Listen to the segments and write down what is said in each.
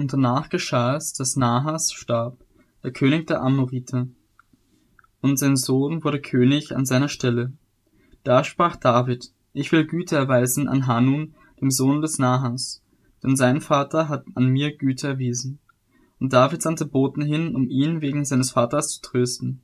Und danach geschah es, dass Nahas starb, der König der Amoriter. Und sein Sohn wurde König an seiner Stelle. Da sprach David, ich will Güte erweisen an Hanun, dem Sohn des Nahas, denn sein Vater hat an mir Güte erwiesen. Und David sandte Boten hin, um ihn wegen seines Vaters zu trösten.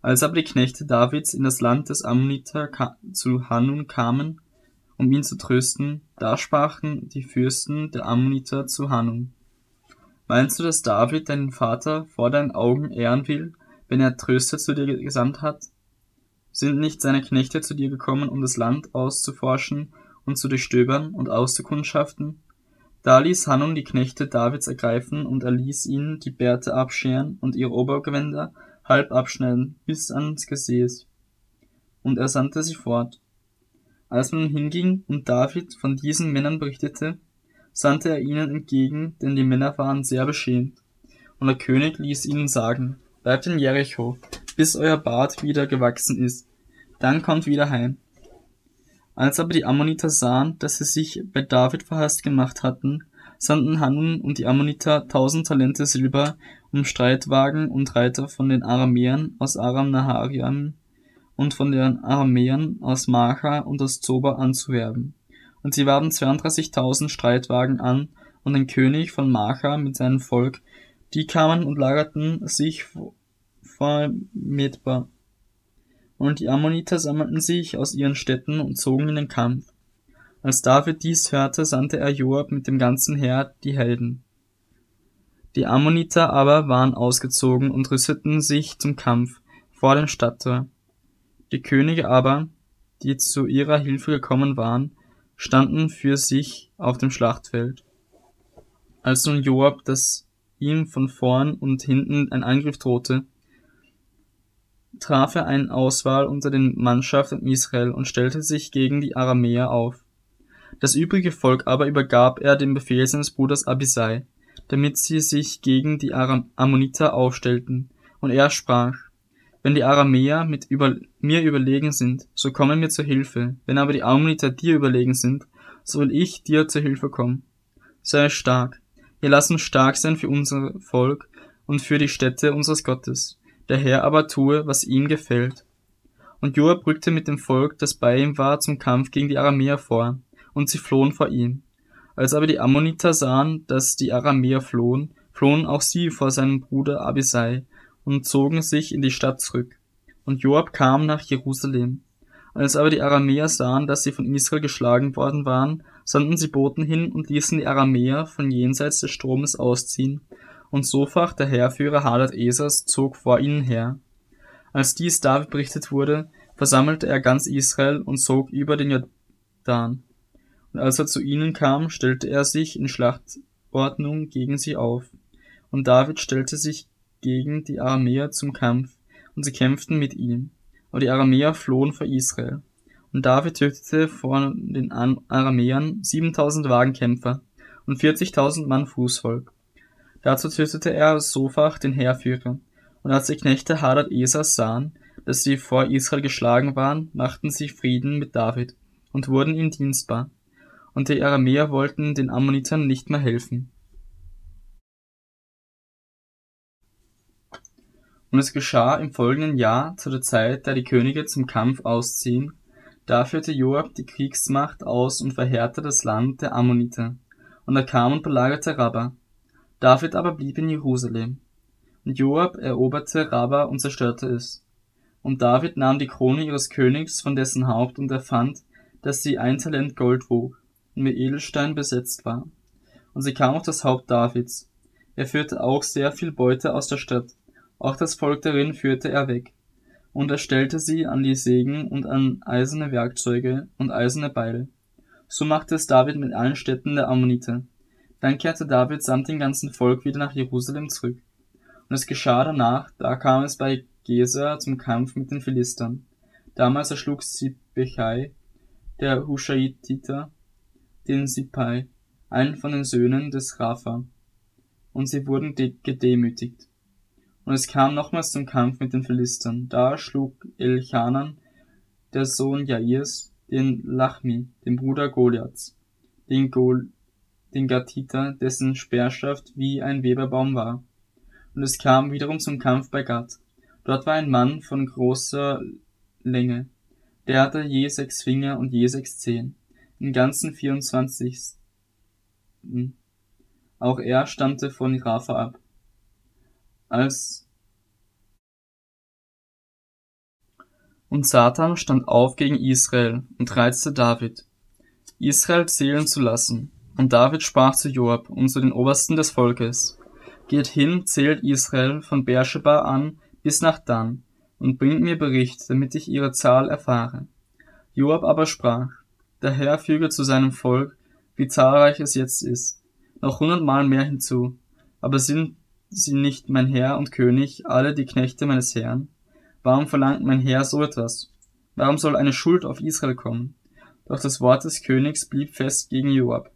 Als aber die Knechte Davids in das Land des Ammoniter zu Hanun kamen, um ihn zu trösten, da sprachen die Fürsten der Ammoniter zu Hanun. Meinst du, dass David deinen Vater vor deinen Augen ehren will, wenn er Tröster zu dir gesandt hat? Sind nicht seine Knechte zu dir gekommen, um das Land auszuforschen und zu durchstöbern und auszukundschaften? Da ließ Hanun die Knechte Davids ergreifen, und er ließ ihnen die Bärte abscheren und ihre Obergewänder halb abschneiden, bis ans Gesäß. Und er sandte sie fort. Als man hinging und David von diesen Männern berichtete, sandte er ihnen entgegen, denn die Männer waren sehr beschämt. Und der König ließ ihnen sagen, bleibt in Jericho, bis euer Bart wieder gewachsen ist, dann kommt wieder heim. Als aber die Ammoniter sahen, dass sie sich bei David verhasst gemacht hatten, sandten Hanun und die Ammoniter tausend Talente Silber, um Streitwagen und Reiter von den Aramäern aus Aram Nahariam und von den Aramäern aus Macha und aus Zoba anzuwerben. Und sie warben 32.000 Streitwagen an und den König von Macha mit seinem Volk, die kamen und lagerten sich vor Medba. Und die Ammoniter sammelten sich aus ihren Städten und zogen in den Kampf. Als David dies hörte, sandte er Joab mit dem ganzen Heer die Helden. Die Ammoniter aber waren ausgezogen und rüsteten sich zum Kampf vor dem Stadttor. Die Könige aber, die zu ihrer Hilfe gekommen waren, standen für sich auf dem Schlachtfeld. Als nun Joab, dass ihm von vorn und hinten ein Angriff drohte, traf er eine Auswahl unter den Mannschaften Israel und stellte sich gegen die Aramäer auf. Das übrige Volk aber übergab er dem Befehl seines Bruders Abisai, damit sie sich gegen die Aram Ammoniter aufstellten, und er sprach, wenn die Aramäer mit über, mir überlegen sind, so komme mir zur Hilfe. Wenn aber die Ammoniter dir überlegen sind, so will ich dir zur Hilfe kommen. Sei stark. Wir lassen stark sein für unser Volk und für die Städte unseres Gottes. Der Herr aber tue, was ihm gefällt. Und Joab rückte mit dem Volk, das bei ihm war, zum Kampf gegen die Aramäer vor, und sie flohen vor ihm. Als aber die Ammoniter sahen, dass die Aramäer flohen, flohen auch sie vor seinem Bruder Abisai, und zogen sich in die Stadt zurück. Und Joab kam nach Jerusalem. Als aber die Aramäer sahen, dass sie von Israel geschlagen worden waren, sandten sie Boten hin und ließen die Aramäer von jenseits des Stromes ausziehen, und Sophach, der Heerführer Hadad Esas, zog vor ihnen her. Als dies David berichtet wurde, versammelte er ganz Israel und zog über den Jordan. Und als er zu ihnen kam, stellte er sich in Schlachtordnung gegen sie auf. Und David stellte sich gegen die Aramäer zum Kampf, und sie kämpften mit ihm. Aber die Aramäer flohen vor Israel. Und David tötete vor den Aramäern 7000 Wagenkämpfer und 40.000 Mann Fußvolk. Dazu tötete er Sophach, den Heerführer. Und als die Knechte Hadad Esas sahen, dass sie vor Israel geschlagen waren, machten sie Frieden mit David und wurden ihm dienstbar. Und die Aramäer wollten den Ammonitern nicht mehr helfen. Und es geschah im folgenden Jahr, zu der Zeit, da die Könige zum Kampf ausziehen, da führte Joab die Kriegsmacht aus und verheerte das Land der Ammoniter. Und er kam und belagerte Rabba. David aber blieb in Jerusalem. Und Joab eroberte Rabba und zerstörte es. Und David nahm die Krone ihres Königs von dessen Haupt und erfand, dass sie ein Talent Gold wog und mit Edelstein besetzt war. Und sie kam auf das Haupt Davids. Er führte auch sehr viel Beute aus der Stadt auch das Volk darin führte er weg. Und er stellte sie an die Sägen und an eiserne Werkzeuge und eiserne Beile. So machte es David mit allen Städten der Ammoniter. Dann kehrte David samt dem ganzen Volk wieder nach Jerusalem zurück. Und es geschah danach, da kam es bei Geser zum Kampf mit den Philistern. Damals erschlug Sibechai, der Hushaititer, den Sipai, einen von den Söhnen des Rapha, und sie wurden gedemütigt. Und es kam nochmals zum Kampf mit den Philistern. Da schlug Elchanan, der Sohn Jairs, den Lachmi, den Bruder Goliaths, den Gol den Gatiter, dessen Speerschaft wie ein Weberbaum war. Und es kam wiederum zum Kampf bei Gat. Dort war ein Mann von großer Länge. Der hatte je sechs Finger und je sechs Zehen. Im ganzen vierundzwanzig. Auch er stammte von Rapha ab. Als Und Satan stand auf gegen Israel und reizte David, Israel zählen zu lassen. Und David sprach zu Joab und zu den Obersten des Volkes, Geht hin, zählt Israel von Beersheba an bis nach Dan und bringt mir Bericht, damit ich ihre Zahl erfahre. Joab aber sprach, der Herr füge zu seinem Volk, wie zahlreich es jetzt ist, noch hundertmal mehr hinzu. Aber sind sie nicht mein Herr und König, alle die Knechte meines Herrn? Warum verlangt mein Herr so etwas? Warum soll eine Schuld auf Israel kommen? Doch das Wort des Königs blieb fest gegen Joab.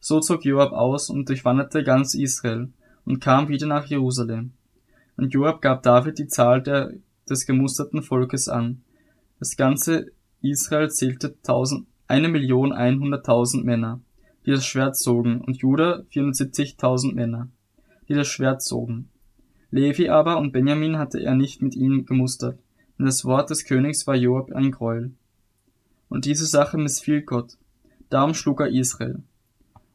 So zog Joab aus und durchwanderte ganz Israel und kam wieder nach Jerusalem. Und Joab gab David die Zahl der, des gemusterten Volkes an. Das ganze Israel zählte eine Million einhunderttausend Männer, die das Schwert zogen, und Juda 470.000 Männer, die das Schwert zogen. Levi aber und Benjamin hatte er nicht mit ihnen gemustert, denn das Wort des Königs war Joab ein Gräuel. Und diese Sache missfiel Gott. Darum schlug er Israel.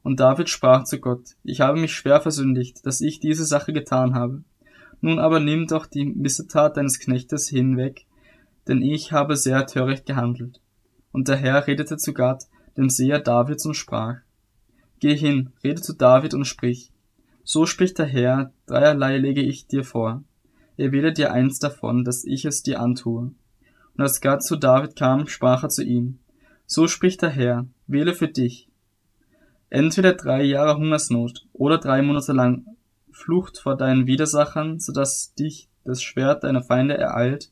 Und David sprach zu Gott, ich habe mich schwer versündigt, dass ich diese Sache getan habe. Nun aber nimm doch die Missetat deines Knechtes hinweg, denn ich habe sehr töricht gehandelt. Und der Herr redete zu Gad, dem Seher Davids, und sprach, Geh hin, rede zu David und sprich, so spricht der Herr, dreierlei lege ich dir vor. Erwähle dir eins davon, dass ich es dir antue. Und als Gad zu David kam, sprach er zu ihm, So spricht der Herr, wähle für dich. Entweder drei Jahre Hungersnot oder drei Monate lang Flucht vor deinen Widersachern, so dass dich das Schwert deiner Feinde ereilt,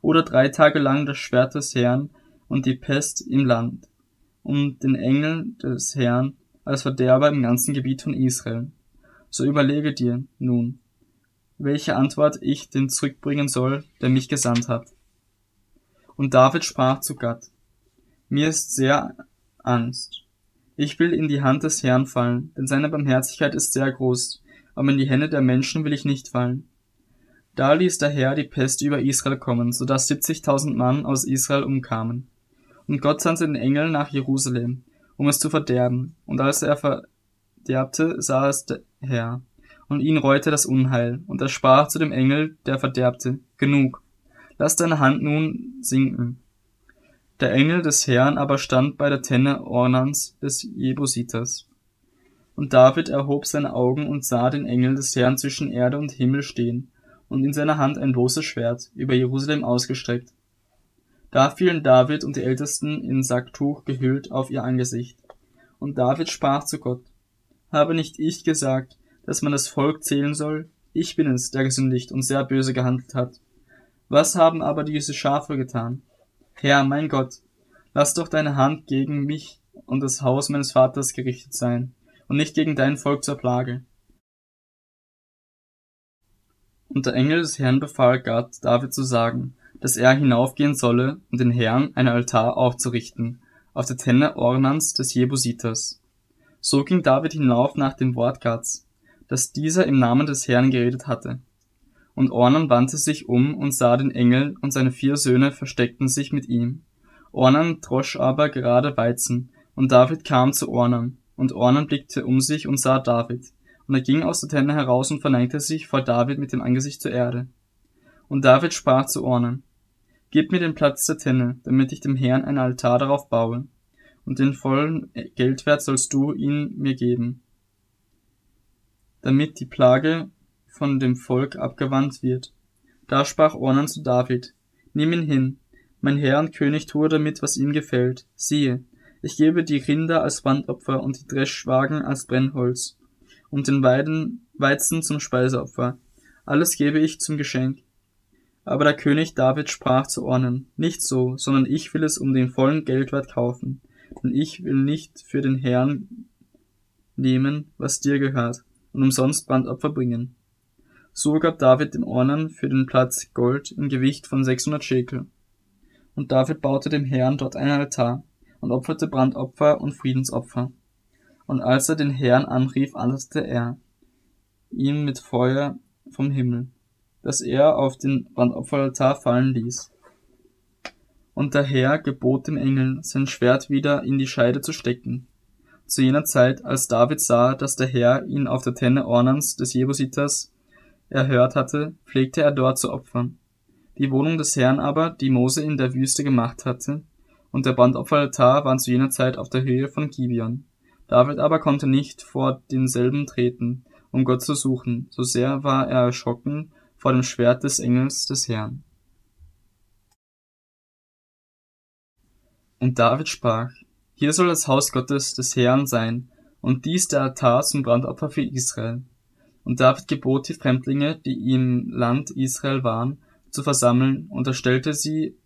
oder drei Tage lang das Schwert des Herrn und die Pest im Land, um den Engel des Herrn als Verderber im ganzen Gebiet von Israel. So überlege dir nun, welche Antwort ich den zurückbringen soll, der mich gesandt hat. Und David sprach zu Gott, mir ist sehr Angst. Ich will in die Hand des Herrn fallen, denn seine Barmherzigkeit ist sehr groß, aber in die Hände der Menschen will ich nicht fallen. Da ließ der Herr die Pest über Israel kommen, so dass 70.000 Mann aus Israel umkamen. Und Gott sandte den Engel nach Jerusalem, um es zu verderben. Und als er verderbte, sah es Herr, und ihn reute das Unheil, und er sprach zu dem Engel, der verderbte, Genug, lass deine Hand nun sinken. Der Engel des Herrn aber stand bei der Tenne Ornans des Jebusiters. Und David erhob seine Augen und sah den Engel des Herrn zwischen Erde und Himmel stehen, und in seiner Hand ein bloßes Schwert, über Jerusalem ausgestreckt. Da fielen David und die Ältesten in Sacktuch gehüllt auf ihr Angesicht. Und David sprach zu Gott, habe nicht ich gesagt, dass man das Volk zählen soll? Ich bin es, der gesündigt und sehr böse gehandelt hat. Was haben aber diese Schafe getan? Herr, mein Gott, lass doch deine Hand gegen mich und das Haus meines Vaters gerichtet sein, und nicht gegen dein Volk zur Plage. Und der Engel des Herrn befahl Gott, David zu sagen, dass er hinaufgehen solle, um den Herrn ein Altar aufzurichten, auf der Tenne Ornans des Jebusiters. So ging David hinauf nach dem Wort Gads, das dieser im Namen des Herrn geredet hatte. Und Ornan wandte sich um und sah den Engel, und seine vier Söhne versteckten sich mit ihm. Ornan drosch aber gerade Weizen, und David kam zu Ornan, und Ornan blickte um sich und sah David, und er ging aus der Tenne heraus und verneigte sich vor David mit dem Angesicht zur Erde. Und David sprach zu Ornan, Gib mir den Platz der Tenne, damit ich dem Herrn ein Altar darauf baue und den vollen Geldwert sollst du ihn mir geben, damit die Plage von dem Volk abgewandt wird. Da sprach Ornan zu David, Nimm ihn hin, mein Herr und König tue damit, was ihm gefällt. Siehe, ich gebe die Rinder als Brandopfer und die Dreschwagen als Brennholz und den Weiden, Weizen zum Speiseopfer. Alles gebe ich zum Geschenk. Aber der König David sprach zu Ornan, nicht so, sondern ich will es um den vollen Geldwert kaufen denn ich will nicht für den Herrn nehmen, was dir gehört, und umsonst Brandopfer bringen. So gab David dem Ornan für den Platz Gold im Gewicht von 600 Schekel. Und David baute dem Herrn dort einen Altar und opferte Brandopfer und Friedensopfer. Und als er den Herrn anrief, antwortete er ihm mit Feuer vom Himmel, das er auf den Brandopferaltar fallen ließ. Und der Herr gebot dem Engel, sein Schwert wieder in die Scheide zu stecken. Zu jener Zeit, als David sah, dass der Herr ihn auf der Tenne Ornans des Jebusiters erhört hatte, pflegte er dort zu opfern. Die Wohnung des Herrn aber, die Mose in der Wüste gemacht hatte, und der Brandopferaltar waren zu jener Zeit auf der Höhe von Gibeon. David aber konnte nicht vor denselben treten, um Gott zu suchen, so sehr war er erschrocken vor dem Schwert des Engels des Herrn. Und David sprach, hier soll das Haus Gottes des Herrn sein, und dies der Altar zum Brandopfer für Israel. Und David gebot die Fremdlinge, die im Land Israel waren, zu versammeln, und er stellte sie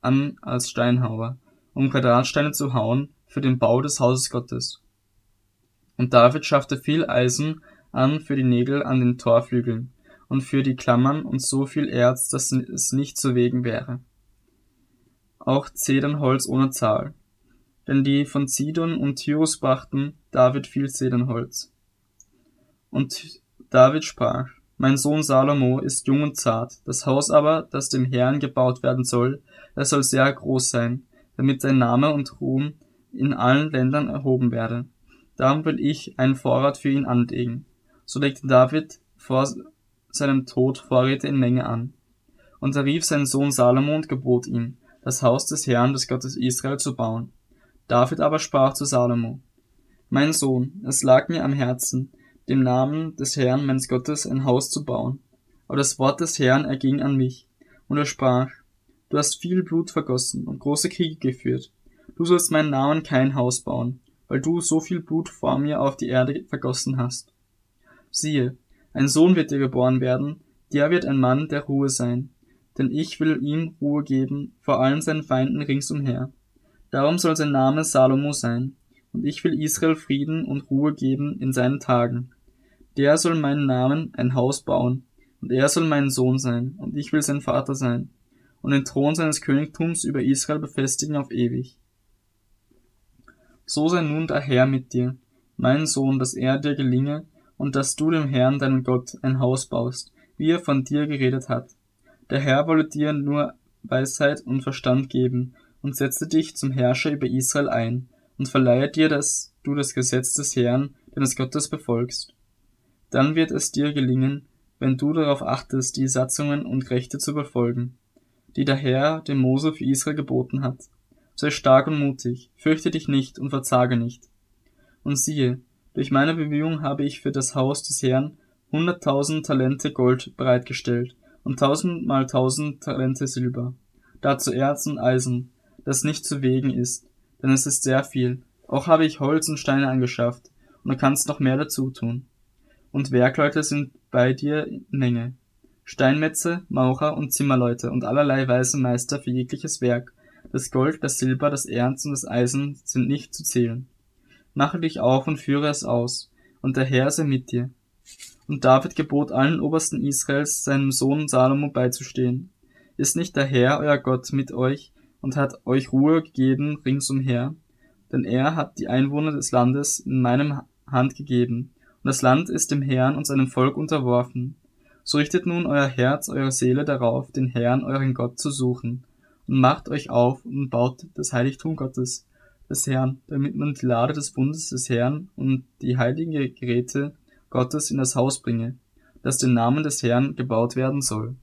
an als Steinhauer, um Quadratsteine zu hauen für den Bau des Hauses Gottes. Und David schaffte viel Eisen an für die Nägel an den Torflügeln und für die Klammern und so viel Erz, dass es nicht zu wegen wäre. Auch Zedernholz ohne Zahl. Denn die von Sidon und Tyrus brachten David viel Zedernholz. Und David sprach, mein Sohn Salomo ist jung und zart, das Haus aber, das dem Herrn gebaut werden soll, das soll sehr groß sein, damit sein Name und Ruhm in allen Ländern erhoben werde. Darum will ich einen Vorrat für ihn anlegen. So legte David vor seinem Tod Vorräte in Menge an. Und er rief seinen Sohn Salomo und gebot ihm, das Haus des Herrn, des Gottes Israel, zu bauen. David aber sprach zu Salomo, Mein Sohn, es lag mir am Herzen, dem Namen des Herrn meines Gottes ein Haus zu bauen. Aber das Wort des Herrn erging an mich, und er sprach, Du hast viel Blut vergossen und große Kriege geführt. Du sollst meinen Namen kein Haus bauen, weil du so viel Blut vor mir auf die Erde vergossen hast. Siehe, ein Sohn wird dir geboren werden, der wird ein Mann der Ruhe sein, denn ich will ihm Ruhe geben vor allen seinen Feinden ringsumher. Darum soll sein Name Salomo sein, und ich will Israel Frieden und Ruhe geben in seinen Tagen. Der soll meinen Namen ein Haus bauen, und er soll mein Sohn sein, und ich will sein Vater sein, und den Thron seines Königtums über Israel befestigen auf ewig. So sei nun der Herr mit dir, mein Sohn, dass er dir gelinge, und dass du dem Herrn, deinem Gott, ein Haus baust, wie er von dir geredet hat. Der Herr wolle dir nur Weisheit und Verstand geben, und setze dich zum Herrscher über Israel ein, und verleihe dir, dass du das Gesetz des Herrn, deines Gottes, befolgst dann wird es dir gelingen, wenn du darauf achtest, die Satzungen und Rechte zu befolgen, die der Herr dem Mose für Israel geboten hat. Sei stark und mutig, fürchte dich nicht und verzage nicht. Und siehe, durch meine Bemühungen habe ich für das Haus des Herrn hunderttausend Talente Gold bereitgestellt und tausendmal tausend Talente Silber, dazu Erz und Eisen, das nicht zu wegen ist, denn es ist sehr viel. Auch habe ich Holz und Steine angeschafft, und du kannst noch mehr dazu tun und Werkleute sind bei dir in Menge. Steinmetze, Maurer und Zimmerleute und allerlei weise Meister für jegliches Werk. Das Gold, das Silber, das Erz und das Eisen sind nicht zu zählen. Mache dich auf und führe es aus, und der Herr sei mit dir. Und David gebot allen Obersten Israels, seinem Sohn Salomo beizustehen. Ist nicht der Herr, euer Gott, mit euch und hat euch Ruhe gegeben ringsumher? Denn er hat die Einwohner des Landes in meinem Hand gegeben und das Land ist dem Herrn und seinem Volk unterworfen. So richtet nun euer Herz, eure Seele darauf, den Herrn, euren Gott zu suchen, und macht euch auf und baut das Heiligtum Gottes, des Herrn, damit man die Lade des Bundes des Herrn und die heiligen Geräte Gottes in das Haus bringe, das den Namen des Herrn gebaut werden soll.